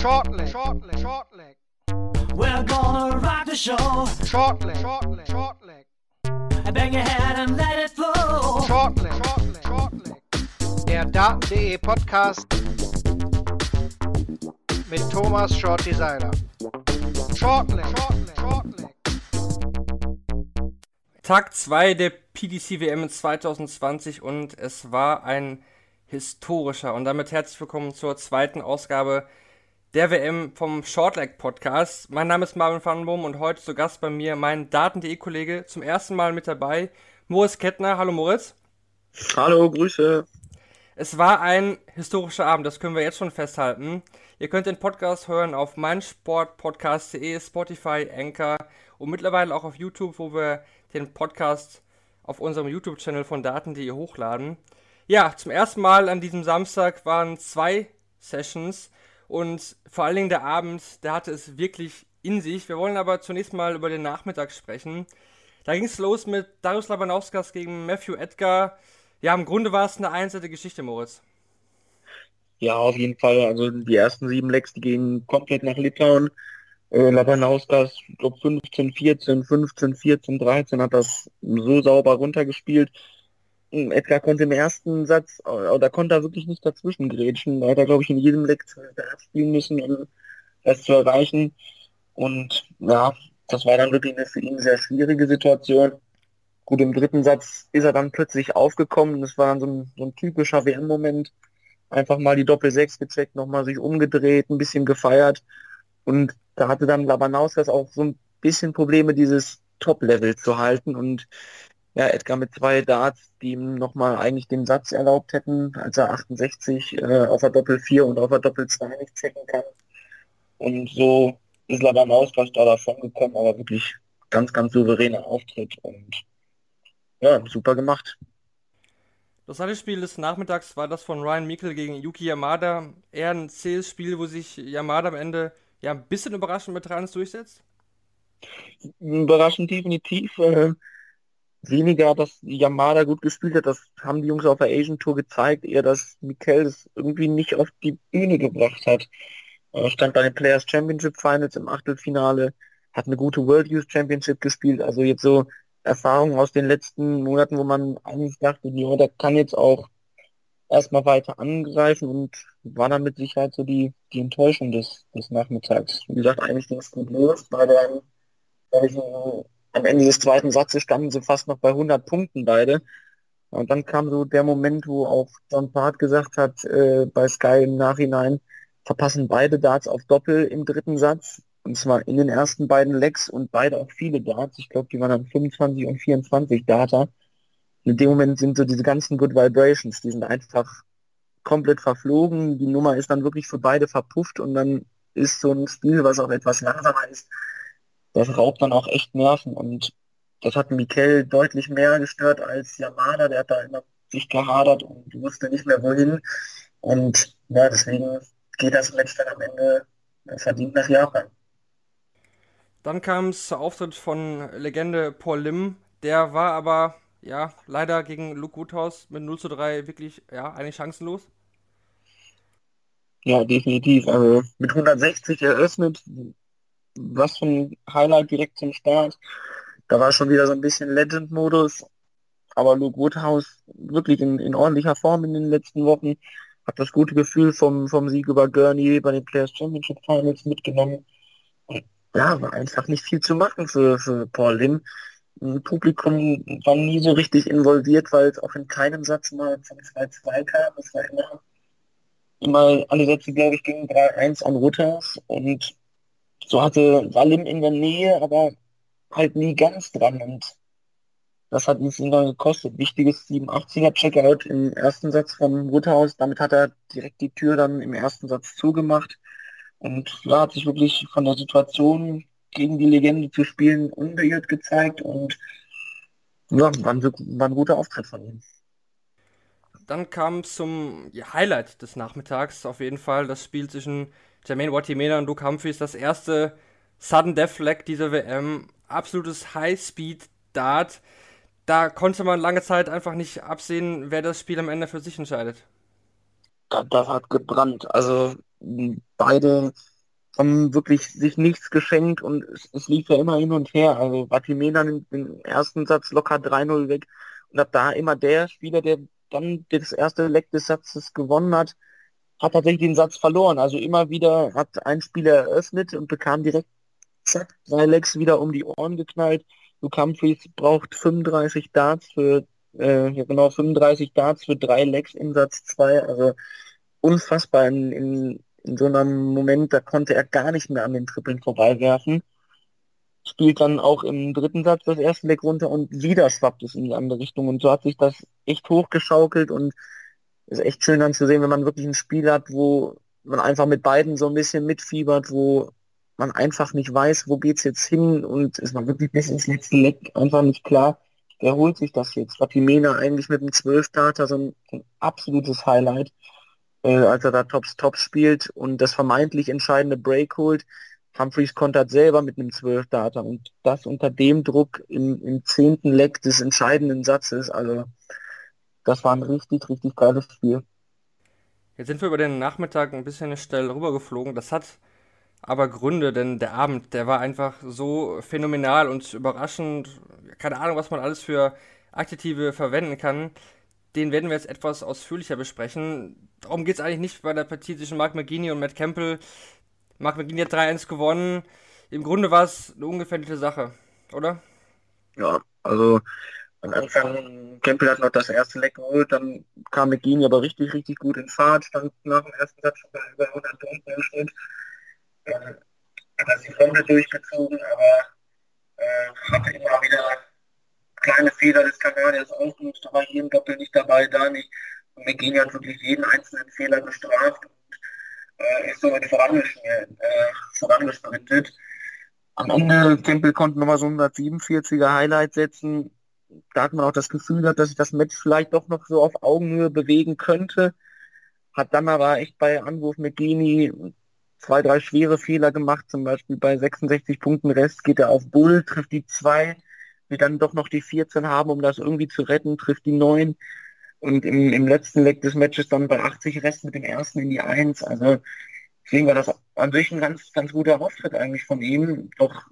Shortleg, shortleg, shortleg. We're gonna rock the show. Shortleg, shortleg, shortleg. Bang your head and let it flow. Shortleg, shortleg, shortleg. Der Daten.de Podcast mit Thomas Shorty Seiler. Shortleg, shortleg, shortleg. Tag 2 der PDC WM 2020 und es war ein historischer und damit herzlich willkommen zur zweiten Ausgabe der WM vom Shortleg Podcast. Mein Name ist Marvin Vandenboom und heute zu Gast bei mir mein Daten.de Kollege zum ersten Mal mit dabei, Moritz Kettner. Hallo Moritz. Hallo, Grüße. Es war ein historischer Abend, das können wir jetzt schon festhalten. Ihr könnt den Podcast hören auf meinsportpodcast.de, Spotify, Anchor und mittlerweile auch auf YouTube, wo wir den Podcast auf unserem YouTube-Channel von Daten.de hochladen. Ja, zum ersten Mal an diesem Samstag waren zwei Sessions und vor allen Dingen der Abend, der hatte es wirklich in sich. Wir wollen aber zunächst mal über den Nachmittag sprechen. Da ging es los mit Darius Labanauskas gegen Matthew Edgar. Ja, im Grunde war es eine einseitige Geschichte, Moritz. Ja, auf jeden Fall. Also die ersten sieben Lecks, die gingen komplett nach Litauen. Äh, Labanauskas, ich glaube 15, 14, 15, 14, 13 hat das so sauber runtergespielt. Hm, Edgar konnte im ersten Satz, oder konnte er wirklich nicht dazwischen grätschen. Da hat er, glaube ich, in jedem Leck spielen müssen, um das zu erreichen. Und ja, das war dann wirklich eine für ihn sehr schwierige Situation. Gut, im dritten Satz ist er dann plötzlich aufgekommen. Das war dann so ein, so ein typischer WM-Moment. Einfach mal die Doppel-6 gecheckt, nochmal sich umgedreht, ein bisschen gefeiert. Und da hatte dann Labanauskas auch so ein bisschen Probleme, dieses Top-Level zu halten. Und ja, Edgar mit zwei Darts, die ihm nochmal eigentlich den Satz erlaubt hätten, als er 68 äh, auf der Doppel 4 und auf der Doppel 2 nicht checken kann. Und so ist Labanauskas da davon gekommen, aber wirklich ganz, ganz souveräner Auftritt und ja, super gemacht. Das zweite Spiel des Nachmittags war das von Ryan Mikkel gegen Yuki Yamada. Eher ein zähes Spiel, wo sich Yamada am Ende ja ein bisschen überraschend mit Trans durchsetzt? Überraschend definitiv. Äh, weniger, dass Yamada gut gespielt hat. Das haben die Jungs auf der Asian Tour gezeigt. Eher, dass Mikkel es irgendwie nicht auf die Bühne gebracht hat. Er stand bei den Players Championship Finals im Achtelfinale, hat eine gute World Youth Championship gespielt. Also jetzt so Erfahrungen aus den letzten Monaten, wo man eigentlich dachte, ja, der kann jetzt auch erstmal weiter angreifen und war dann mit Sicherheit so die, die Enttäuschung des, des Nachmittags. Wie gesagt, eigentlich ging es gut los. Bei der, ich, am Ende des zweiten Satzes standen sie fast noch bei 100 Punkten beide. Und dann kam so der Moment, wo auch John Part gesagt hat, äh, bei Sky im Nachhinein, verpassen beide Darts auf Doppel im dritten Satz. Und zwar in den ersten beiden Legs und beide auch viele Darts. Ich glaube, die waren dann 25 und 24 Data in dem Moment sind so diese ganzen Good Vibrations, die sind einfach komplett verflogen. Die Nummer ist dann wirklich für beide verpufft und dann ist so ein Spiel, was auch etwas langsamer ist, das raubt dann auch echt Nerven und das hat Mikel deutlich mehr gestört als Yamada, der hat da immer sich gehadert und wusste nicht mehr wohin. Und ja, deswegen geht das Match dann am Ende verdient nach Japan. Dann kam es zur Auftritt von Legende Paul Lim. Der war aber ja, leider gegen Luke Woodhouse mit 0 zu 3 wirklich, ja, eigentlich chancenlos. Ja, definitiv. Also mit 160 eröffnet, was für ein Highlight direkt zum Start. Da war schon wieder so ein bisschen Legend-Modus. Aber Luke Woodhouse wirklich in, in ordentlicher Form in den letzten Wochen. Hat das gute Gefühl vom, vom Sieg über Gurney bei den Players Championship Finals mitgenommen. Ja, war einfach nicht viel zu machen für, für Paul Lim. Publikum war nie so richtig involviert, weil es auch in keinem Satz mal zum 2-2 kam. Es war immer, immer alle Sätze, glaube ich, gegen 3-1 an Rutters und so hatte Wallim in der Nähe, aber halt nie ganz dran und das hat uns immer gekostet. Wichtiges 87er Checkout im ersten Satz vom Rutterhaus. Damit hat er direkt die Tür dann im ersten Satz zugemacht und ja, hat sich wirklich von der Situation gegen die Legende zu spielen, unbeirrt gezeigt und ja, war ein, war ein guter Auftritt von ihm. Dann kam zum Highlight des Nachmittags auf jeden Fall das Spiel zwischen Jermaine Watimena und Luke Humphries, das erste Sudden Death Flag dieser WM, absolutes High-Speed-Dart. Da konnte man lange Zeit einfach nicht absehen, wer das Spiel am Ende für sich entscheidet. Das, hat gebrannt. Also beide haben wirklich sich nichts geschenkt und es, es lief ja immer hin und her. Also Vatimena nimmt den ersten Satz locker 3-0 weg und ab da immer der Spieler, der dann das erste Leck des Satzes gewonnen hat, hat tatsächlich den Satz verloren. Also immer wieder hat ein Spieler eröffnet und bekam direkt zack, drei Lecks wieder um die Ohren geknallt. Luke Humphreys braucht 35 Darts für, äh, ja genau, 35 Darts für drei Lecks in Satz 2. Also unfassbar in, in, in so einem Moment, da konnte er gar nicht mehr an den Trippeln vorbeiwerfen. Spielt dann auch im dritten Satz das erste Leck runter und wieder schwappt es in die andere Richtung. Und so hat sich das echt hochgeschaukelt und ist echt schön dann zu sehen, wenn man wirklich ein Spiel hat, wo man einfach mit beiden so ein bisschen mitfiebert, wo man einfach nicht weiß, wo geht's jetzt hin und ist man wirklich bis ins letzte Leck einfach nicht klar, wer holt sich das jetzt. Fatimena eigentlich mit dem 12-Starter so ein, ein, absolutes Highlight, äh, als er da Tops Tops spielt und das vermeintlich entscheidende Break holt. Humphreys kontert selber mit einem 12-Starter und das unter dem Druck im, im zehnten Leck des entscheidenden Satzes. Also das war ein richtig, richtig geiles Spiel. Jetzt sind wir über den Nachmittag ein bisschen schnell rübergeflogen. Das hat aber Gründe, denn der Abend, der war einfach so phänomenal und überraschend. Keine Ahnung, was man alles für Adjektive verwenden kann. Den werden wir jetzt etwas ausführlicher besprechen. Darum geht es eigentlich nicht bei der Partie zwischen Mark McGinney und Matt Campbell. Mark McGinney hat 3-1 gewonnen. Im Grunde war es eine ungefährliche Sache, oder? Ja, also am Anfang, Campbell hat noch das erste Leck geholt, dann kam McGinney aber richtig, richtig gut in Fahrt, stand nach dem ersten Satz schon bei über 100 Punkten im Schnitt äh, hat die Runde durchgezogen, aber äh, hatte immer wieder kleine Fehler des Kanadiers ausgenutzt, aber hier im Doppel nicht dabei, da nicht. Und McGinn hat wirklich jeden einzelnen Fehler bestraft und äh, ist somit äh, vorangesprintet. Am Ende, Tempel konnte nochmal so 147er Highlight setzen. Da hat man auch das Gefühl gehabt, dass sich das Match vielleicht doch noch so auf Augenhöhe bewegen könnte. Hat dann aber echt bei Anwurf McGeany zwei, drei schwere Fehler gemacht, zum Beispiel bei 66 Punkten Rest geht er auf Bull, trifft die zwei, will dann doch noch die 14 haben, um das irgendwie zu retten, trifft die neun und im, im letzten Leg des Matches dann bei 80 Rest mit dem ersten in die eins. Also deswegen war das an sich ein ganz, ganz guter Auftritt eigentlich von ihm, doch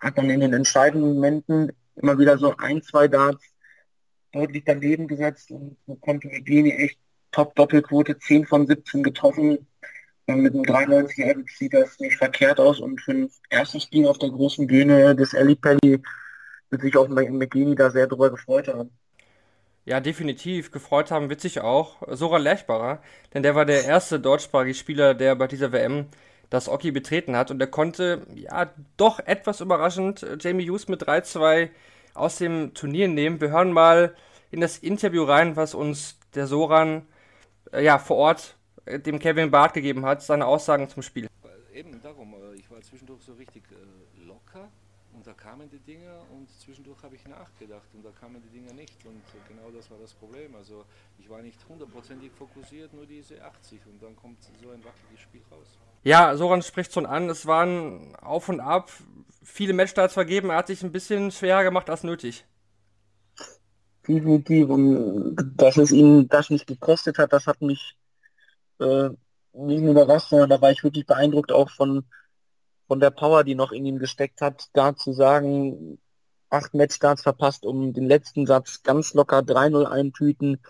hat dann in den entscheidenden Momenten immer wieder so ein, zwei Darts deutlich daneben gesetzt und konnte mit Geni echt Top-Doppelquote, 10 von 17 getroffen, mit einem 93 Average sieht das nicht verkehrt aus und für ein erstes Spiel auf der großen Bühne des Ali wird sich auch McGeady da sehr drüber gefreut haben. Ja, definitiv. Gefreut haben wird sich auch Sora Lerchbarer, denn der war der erste deutschsprachige Spieler, der bei dieser WM das Oki betreten hat und er konnte, ja, doch etwas überraschend Jamie Hughes mit 3-2 aus dem Turnier nehmen. Wir hören mal in das Interview rein, was uns der Soran äh, ja, vor Ort dem Kevin Barth gegeben hat, seine Aussagen zum Spiel. Eben darum, äh, ich war zwischendurch so richtig äh, locker und da kamen die Dinge und zwischendurch habe ich nachgedacht und da kamen die Dinge nicht und genau das war das Problem. Also ich war nicht hundertprozentig fokussiert, nur diese 80 und dann kommt so ein wackeliges Spiel raus. Ja, Soran spricht schon an, es waren auf und ab, viele Matchstarts vergeben, er hat sich ein bisschen schwerer gemacht als nötig. Definitiv und dass es ihn das nicht gekostet hat, das hat mich äh, nicht nur überrascht, sondern da war ich wirklich beeindruckt auch von, von der Power, die noch in ihm gesteckt hat, da zu sagen, acht Matchstarts verpasst, um den letzten Satz ganz locker 3-0 eintüten,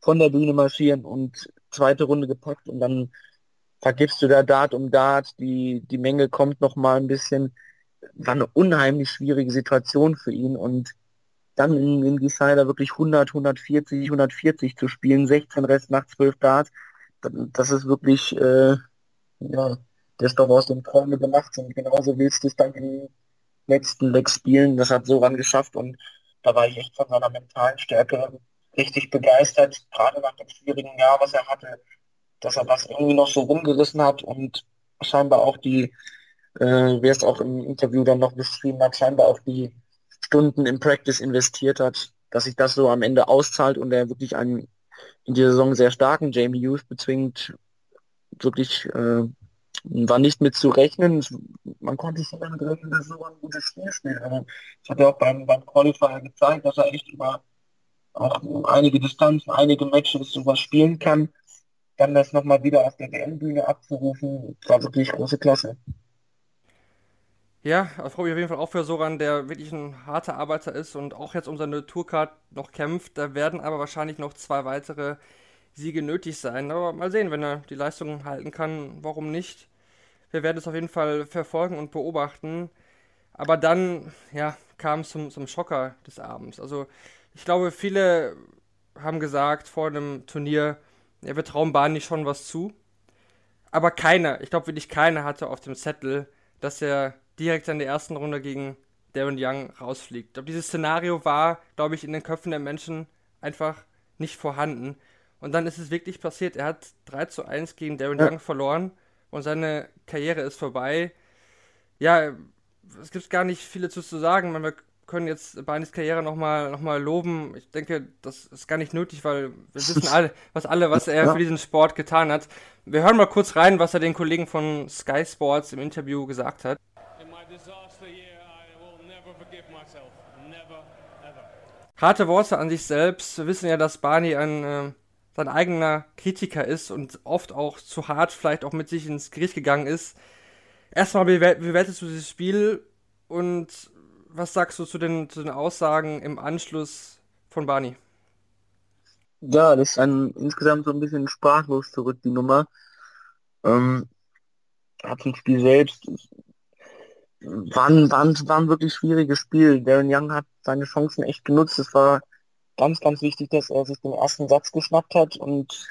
von der Bühne marschieren und zweite Runde gepackt und dann vergibst du da Dart um Dart, die, die Menge kommt noch mal ein bisschen, war eine unheimlich schwierige Situation für ihn und dann in, in Decider wirklich 100, 140, 140 zu spielen, 16 Rest nach 12 Darts, das ist wirklich, äh, ja, ist doch aus dem Träume gemacht und genauso willst du es dann im letzten Leg spielen. Das hat Soran geschafft und da war ich echt von seiner mentalen Stärke richtig begeistert, gerade nach dem schwierigen Jahr, was er hatte, dass er das irgendwie noch so rumgerissen hat und scheinbar auch die, äh, wer es auch im Interview dann noch beschrieben hat, scheinbar auch die Stunden im Practice investiert hat, dass sich das so am Ende auszahlt und er wirklich ein in dieser Saison sehr starken Jamie Hughes bezwingt, wirklich äh, war nicht mit zu rechnen. Man konnte sich damit rechnen, dass so ein gutes Spiel spielt. Also, das hat er auch beim, beim Qualifier gezeigt, dass er echt über auch einige Distanzen, einige Matches sowas spielen kann. Dann das nochmal wieder auf der WM-Bühne abzurufen, war wirklich große Klasse. Ja, das freue mich auf jeden Fall auch für Soran, der wirklich ein harter Arbeiter ist und auch jetzt um seine Tourcard noch kämpft. Da werden aber wahrscheinlich noch zwei weitere Siege nötig sein. Aber mal sehen, wenn er die Leistung halten kann, warum nicht? Wir werden es auf jeden Fall verfolgen und beobachten. Aber dann, ja, kam es zum, zum Schocker des Abends. Also, ich glaube, viele haben gesagt vor einem Turnier, ja, wir trauen Barney schon was zu. Aber keiner, ich glaube wirklich keiner hatte auf dem Zettel, dass er direkt in der ersten Runde gegen Darren Young rausfliegt. Ich glaube, dieses Szenario war, glaube ich, in den Köpfen der Menschen einfach nicht vorhanden. Und dann ist es wirklich passiert. Er hat 3 zu 1 gegen Darren ja. Young verloren und seine Karriere ist vorbei. Ja, es gibt gar nicht viel dazu zu sagen. Wir können jetzt Barneys Karriere nochmal noch mal loben. Ich denke, das ist gar nicht nötig, weil wir wissen alle, was alle, was er für diesen Sport getan hat. Wir hören mal kurz rein, was er den Kollegen von Sky Sports im Interview gesagt hat. Harte Worte an sich selbst. Wir wissen ja, dass Barney ein äh, sein eigener Kritiker ist und oft auch zu hart vielleicht auch mit sich ins Gericht gegangen ist. Erstmal, bewertest du dieses Spiel und was sagst du zu den, zu den Aussagen im Anschluss von Barney? Ja, das ist ein, insgesamt so ein bisschen sprachlos zurück, die Nummer. Ähm, hat zum Spiel selbst war ein, war, ein, war ein wirklich schwieriges Spiel. Darren Young hat seine Chancen echt genutzt. Es war ganz, ganz wichtig, dass er sich den ersten Satz geschnappt hat und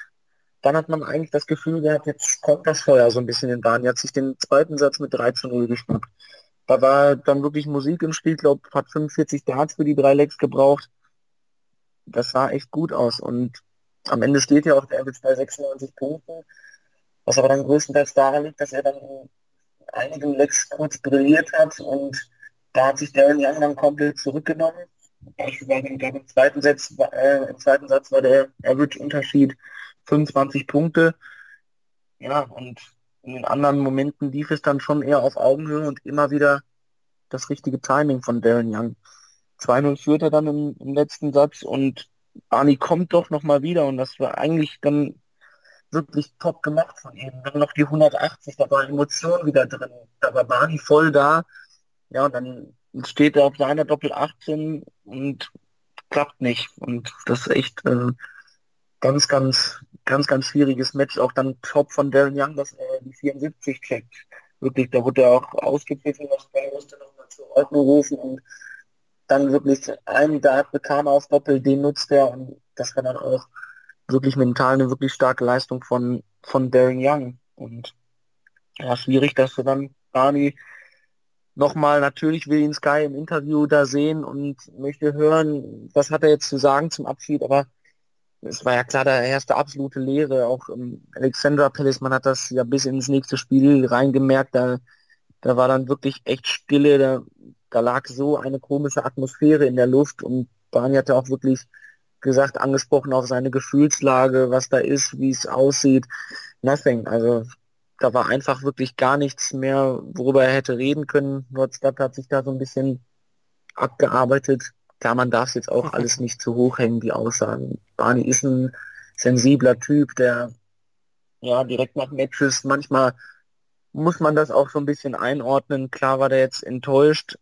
dann hat man eigentlich das Gefühl gehabt, jetzt kommt das Feuer so ein bisschen in Bahn. Er hat sich den zweiten Satz mit 3 zu 0 geschnappt. Da war dann wirklich Musik im Spiel, glaube hat 45 Darts für die drei Legs gebraucht. Das sah echt gut aus und am Ende steht ja auch der Average bei 96 Punkten, was aber dann größtenteils daran liegt, dass er dann in einigen Legs kurz brilliert hat und da hat sich Darren Young dann komplett zurückgenommen. Beispielsweise im zweiten, Satz, äh, im zweiten Satz war der Average-Unterschied 25 Punkte. Ja, und in den anderen Momenten lief es dann schon eher auf Augenhöhe und immer wieder das richtige Timing von Darren Young. 2-0 führt er dann im, im, letzten Satz und Arnie kommt doch nochmal wieder und das war eigentlich dann wirklich top gemacht von ihm. Dann noch die 180, da war Emotion wieder drin. Da war Barney voll da. Ja, und dann steht er auf seiner Doppel 18 und klappt nicht. Und das ist echt äh, ganz, ganz, ganz, ganz schwieriges Match. Auch dann top von Darren Young, dass er die 74 checkt. Wirklich, da wurde er auch ausgepfiffen, was bei musste nochmal zur Ordnung rufen und dann wirklich einen Dart bekam er auf Doppel, den nutzt er und das war dann auch wirklich mental eine wirklich starke Leistung von, von Darren Young. Und ja, schwierig, dass du dann Barney nochmal, natürlich will ihn Sky im Interview da sehen und möchte hören, was hat er jetzt zu sagen zum Abschied, aber es war ja klar, da herrschte absolute Leere. Auch ähm, Alexandra Palace, man hat das ja bis ins nächste Spiel reingemerkt, da, da war dann wirklich echt Stille, da, da lag so eine komische Atmosphäre in der Luft und Barney hatte auch wirklich gesagt, angesprochen auf seine Gefühlslage, was da ist, wie es aussieht. Nothing. Also da war einfach wirklich gar nichts mehr, worüber er hätte reden können. Nordstadt hat sich da so ein bisschen abgearbeitet. Klar, man darf es jetzt auch alles nicht zu hoch hängen, die Aussagen. Barney ist ein sensibler Typ, der ja direkt nach Matches manchmal muss man das auch so ein bisschen einordnen. Klar war der jetzt enttäuscht,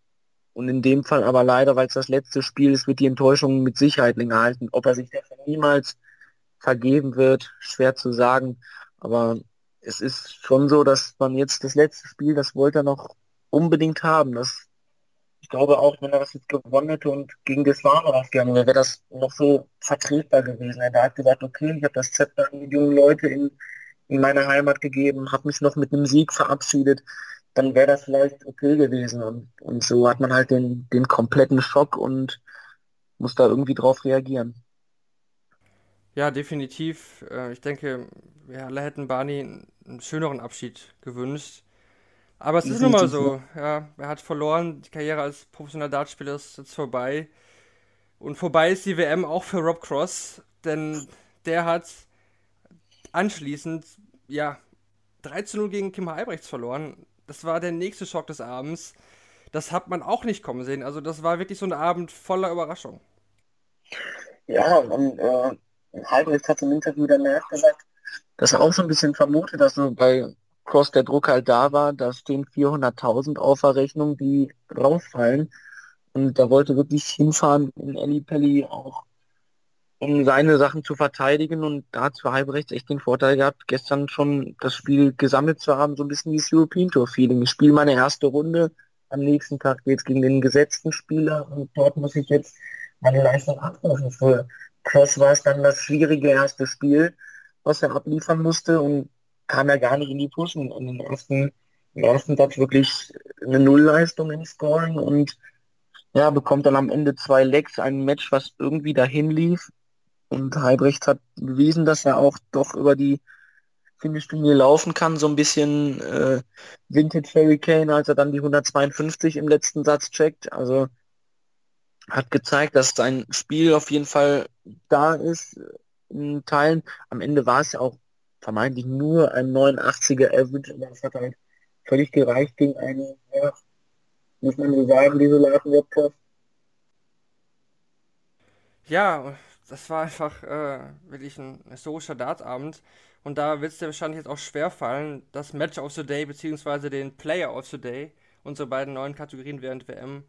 und in dem Fall aber leider, weil es das letzte Spiel ist, wird die Enttäuschung mit Sicherheit länger halten. Ob er sich dafür niemals vergeben wird, schwer zu sagen. Aber es ist schon so, dass man jetzt das letzte Spiel, das wollte er noch unbedingt haben. Das, ich glaube auch, wenn er das jetzt gewonnen hätte und gegen das Warme aufgegangen wäre, wäre das noch so vertretbar gewesen. Er hat gesagt, okay, ich habe das Zepter an die jungen Leute in, in meine Heimat gegeben, habe mich noch mit einem Sieg verabschiedet dann wäre das vielleicht okay gewesen. Und, und so hat man halt den, den kompletten Schock und muss da irgendwie drauf reagieren. Ja, definitiv. Äh, ich denke, wir alle hätten Barney einen schöneren Abschied gewünscht. Aber es ist nun mal so. Ja, er hat verloren. Die Karriere als professioneller Dartspieler ist jetzt vorbei. Und vorbei ist die WM auch für Rob Cross, denn der hat anschließend, ja, 3 zu 0 gegen Kim Albrechts verloren. Das war der nächste Schock des Abends. Das hat man auch nicht kommen sehen. Also das war wirklich so ein Abend voller Überraschung. Ja, und äh, Albrecht hat im Interview danach gesagt, dass er auch so ein bisschen vermutet, dass so bei Cross der Druck halt da war, da stehen 400.000 auf der Rechnung, die rausfallen. Und da wollte wirklich hinfahren in Ellie Pelli auch, um seine Sachen zu verteidigen. Und da hat für Halbrechts echt den Vorteil gehabt, gestern schon das Spiel gesammelt zu haben, so ein bisschen dieses European Tour Feeling. Ich spiele meine erste Runde, am nächsten Tag geht es gegen den gesetzten Spieler und dort muss ich jetzt meine Leistung abrufen. Für Cross war es dann das schwierige erste Spiel, was er abliefern musste und kam er gar nicht in die Puschen. Und im ersten, im ersten Satz wirklich eine Nullleistung im Scoring und ja, bekommt dann am Ende zwei Lecks, ein Match, was irgendwie dahin lief. Und Heibrecht hat bewiesen, dass er auch doch über die Finish-Linie laufen kann, so ein bisschen äh, Vintage Hurricane, als er dann die 152 im letzten Satz checkt. Also hat gezeigt, dass sein Spiel auf jeden Fall da ist in Teilen. Am Ende war es ja auch vermeintlich nur ein 89er Average, aber es hat halt völlig gereicht gegen einen, ja, muss man so sagen, desolaten Wettkampf. Ja, das war einfach äh, wirklich ein historischer Dartabend. Und da wird es dir wahrscheinlich jetzt auch schwer fallen, das Match of the Day bzw. den Player of the Day, unsere beiden neuen Kategorien während WM,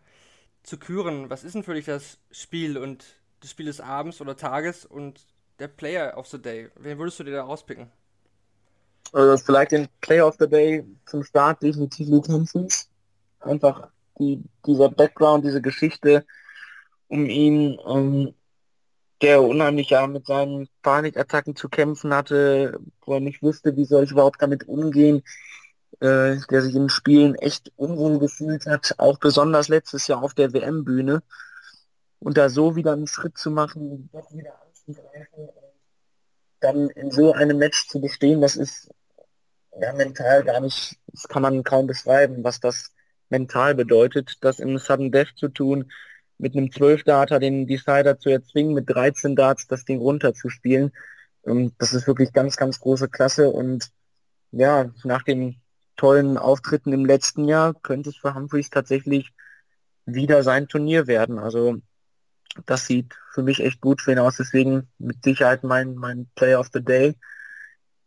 zu küren. Was ist denn für dich das Spiel und das Spiel des Abends oder Tages und der Player of the Day? Wen würdest du dir da rauspicken? Also vielleicht den Player of the Day zum Start definitiv Luke Humphries. Einfach die, dieser Background, diese Geschichte um ihn, um, der unheimlich ja mit seinen Panikattacken zu kämpfen hatte, wo er nicht wusste, wie soll ich überhaupt damit umgehen, äh, der sich in Spielen echt unwohl gefühlt hat, auch besonders letztes Jahr auf der WM-Bühne. Und da so wieder einen Schritt zu machen, doch wieder anzugreifen und dann in so einem Match zu bestehen, das ist ja mental gar nicht, das kann man kaum beschreiben, was das mental bedeutet, das im Sudden Death zu tun, mit einem 12 Data den Decider zu erzwingen, mit 13 Darts das Ding runterzuspielen. Und das ist wirklich ganz, ganz große Klasse. Und ja, nach den tollen Auftritten im letzten Jahr könnte es für Humphreys tatsächlich wieder sein Turnier werden. Also das sieht für mich echt gut für ihn aus. Deswegen mit Sicherheit mein, mein Player of the Day.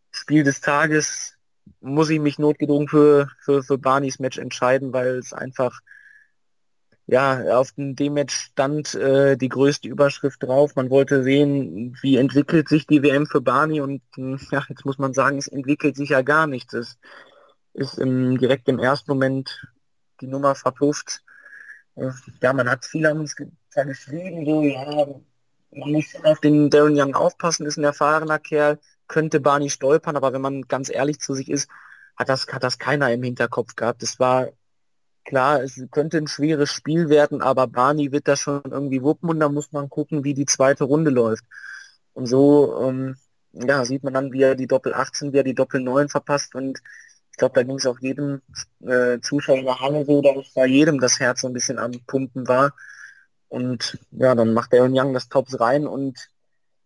Spiel des Tages muss ich mich notgedrungen für, für, für Barneys Match entscheiden, weil es einfach, ja, auf dem D-Match stand äh, die größte Überschrift drauf. Man wollte sehen, wie entwickelt sich die WM für Barney und hm, ja, jetzt muss man sagen, es entwickelt sich ja gar nichts. Es ist im, direkt im ersten Moment die Nummer verpufft. Ja, man hat viel an uns geschrieben, so, ja, man muss auf den Darren Young aufpassen, ist ein erfahrener Kerl, könnte Barney stolpern, aber wenn man ganz ehrlich zu sich ist, hat das, hat das keiner im Hinterkopf gehabt. Es war klar, es könnte ein schweres Spiel werden, aber Barney wird das schon irgendwie wuppen und da muss man gucken, wie die zweite Runde läuft. Und so ähm, ja, sieht man dann, wie er die Doppel 18, wie er die Doppel 9 verpasst und ich glaube, da ging es auch jedem äh, Zuschauer in der so, dass da jedem das Herz so ein bisschen am Pumpen war. Und ja, dann macht der Young das Tops rein und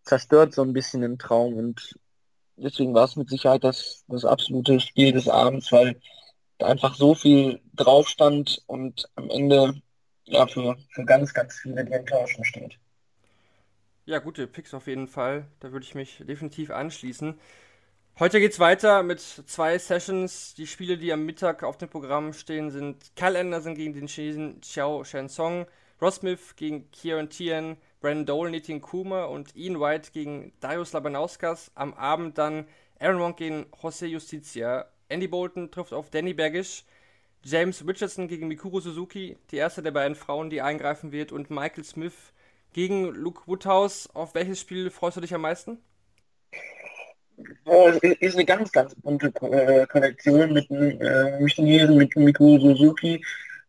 zerstört so ein bisschen den Traum. Und deswegen war es mit Sicherheit das, das absolute Spiel des Abends, weil da einfach so viel drauf stand und am Ende ja für, für ganz, ganz viele die Enttäuschung steht. Ja, gute Picks auf jeden Fall. Da würde ich mich definitiv anschließen. Heute geht es weiter mit zwei Sessions. Die Spiele, die am Mittag auf dem Programm stehen, sind Kyle Anderson gegen den Chinesen Xiao Shensong, Ross Smith gegen Kieran Tian, Brandon Dole, Nitin Kuma und Ian White gegen Darius Labanauskas. Am Abend dann Aaron Wong gegen Jose Justicia. Andy Bolton trifft auf Danny Baggish. James Richardson gegen Mikuru Suzuki, die erste der beiden Frauen, die eingreifen wird. Und Michael Smith gegen Luke Woodhouse. Auf welches Spiel freust du dich am meisten? Es ist eine ganz, ganz bunte äh, Kollektion mit äh, Chinesen, mit Mikuru Suzuki,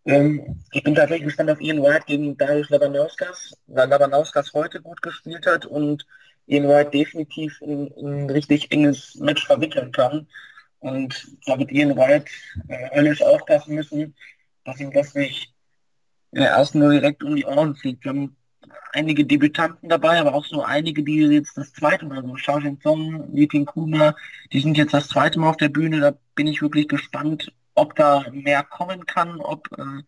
ähm, ich bin tatsächlich gespannt auf Ian White gegen Darius Labanauskas, weil Labanauskas heute gut gespielt hat und Ian White definitiv in, in ein richtig enges Match verwickeln kann. Und da wird Ian White äh, höllisch aufpassen müssen, dass ihm das nicht in der ersten nur direkt um die Ohren fliegt. Wir haben einige Debütanten dabei, aber auch so einige, die jetzt das zweite Mal, so Shao Song, Lieping Kuma, die sind jetzt das zweite Mal auf der Bühne. Da bin ich wirklich gespannt, ob da mehr kommen kann, ob äh,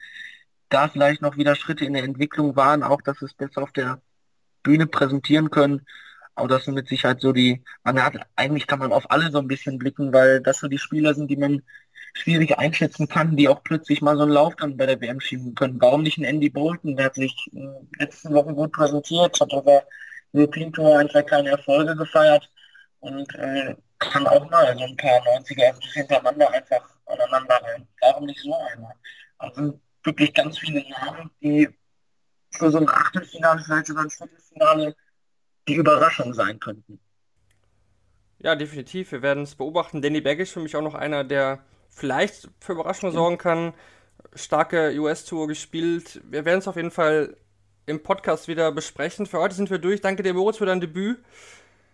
da vielleicht noch wieder Schritte in der Entwicklung waren, auch dass es besser auf der Bühne präsentieren können. Aber das sind mit Sicherheit so die, man hat, eigentlich kann man auf alle so ein bisschen blicken, weil das so die Spieler sind, die man schwierig einschätzen kann, die auch plötzlich mal so einen Lauf dann bei der WM schieben können. Warum nicht ein Andy Bolton? Der hat sich in den letzten Wochen gut präsentiert, hat aber European Tour ein, zwei kleine Erfolge gefeiert und äh, kann auch mal so ein paar 90er hintereinander einfach aneinander rein. Warum nicht so einer? Also wirklich ganz viele Jahre, die für so ein Achtelfinale, vielleicht sogar ein Viertelfinale die Überraschung sein könnten. Ja, definitiv. Wir werden es beobachten. Danny Bagg ist für mich auch noch einer, der vielleicht für Überraschungen sorgen kann. Starke US-Tour gespielt. Wir werden es auf jeden Fall im Podcast wieder besprechen. Für heute sind wir durch. Danke dir, Moritz, für dein Debüt.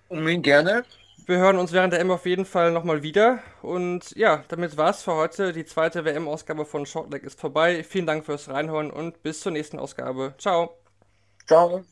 Unbedingt gerne. Wir hören uns während der M auf jeden Fall nochmal wieder. Und ja, damit war's für heute. Die zweite WM-Ausgabe von Shortleg ist vorbei. Vielen Dank fürs Reinhören und bis zur nächsten Ausgabe. Ciao. Ciao.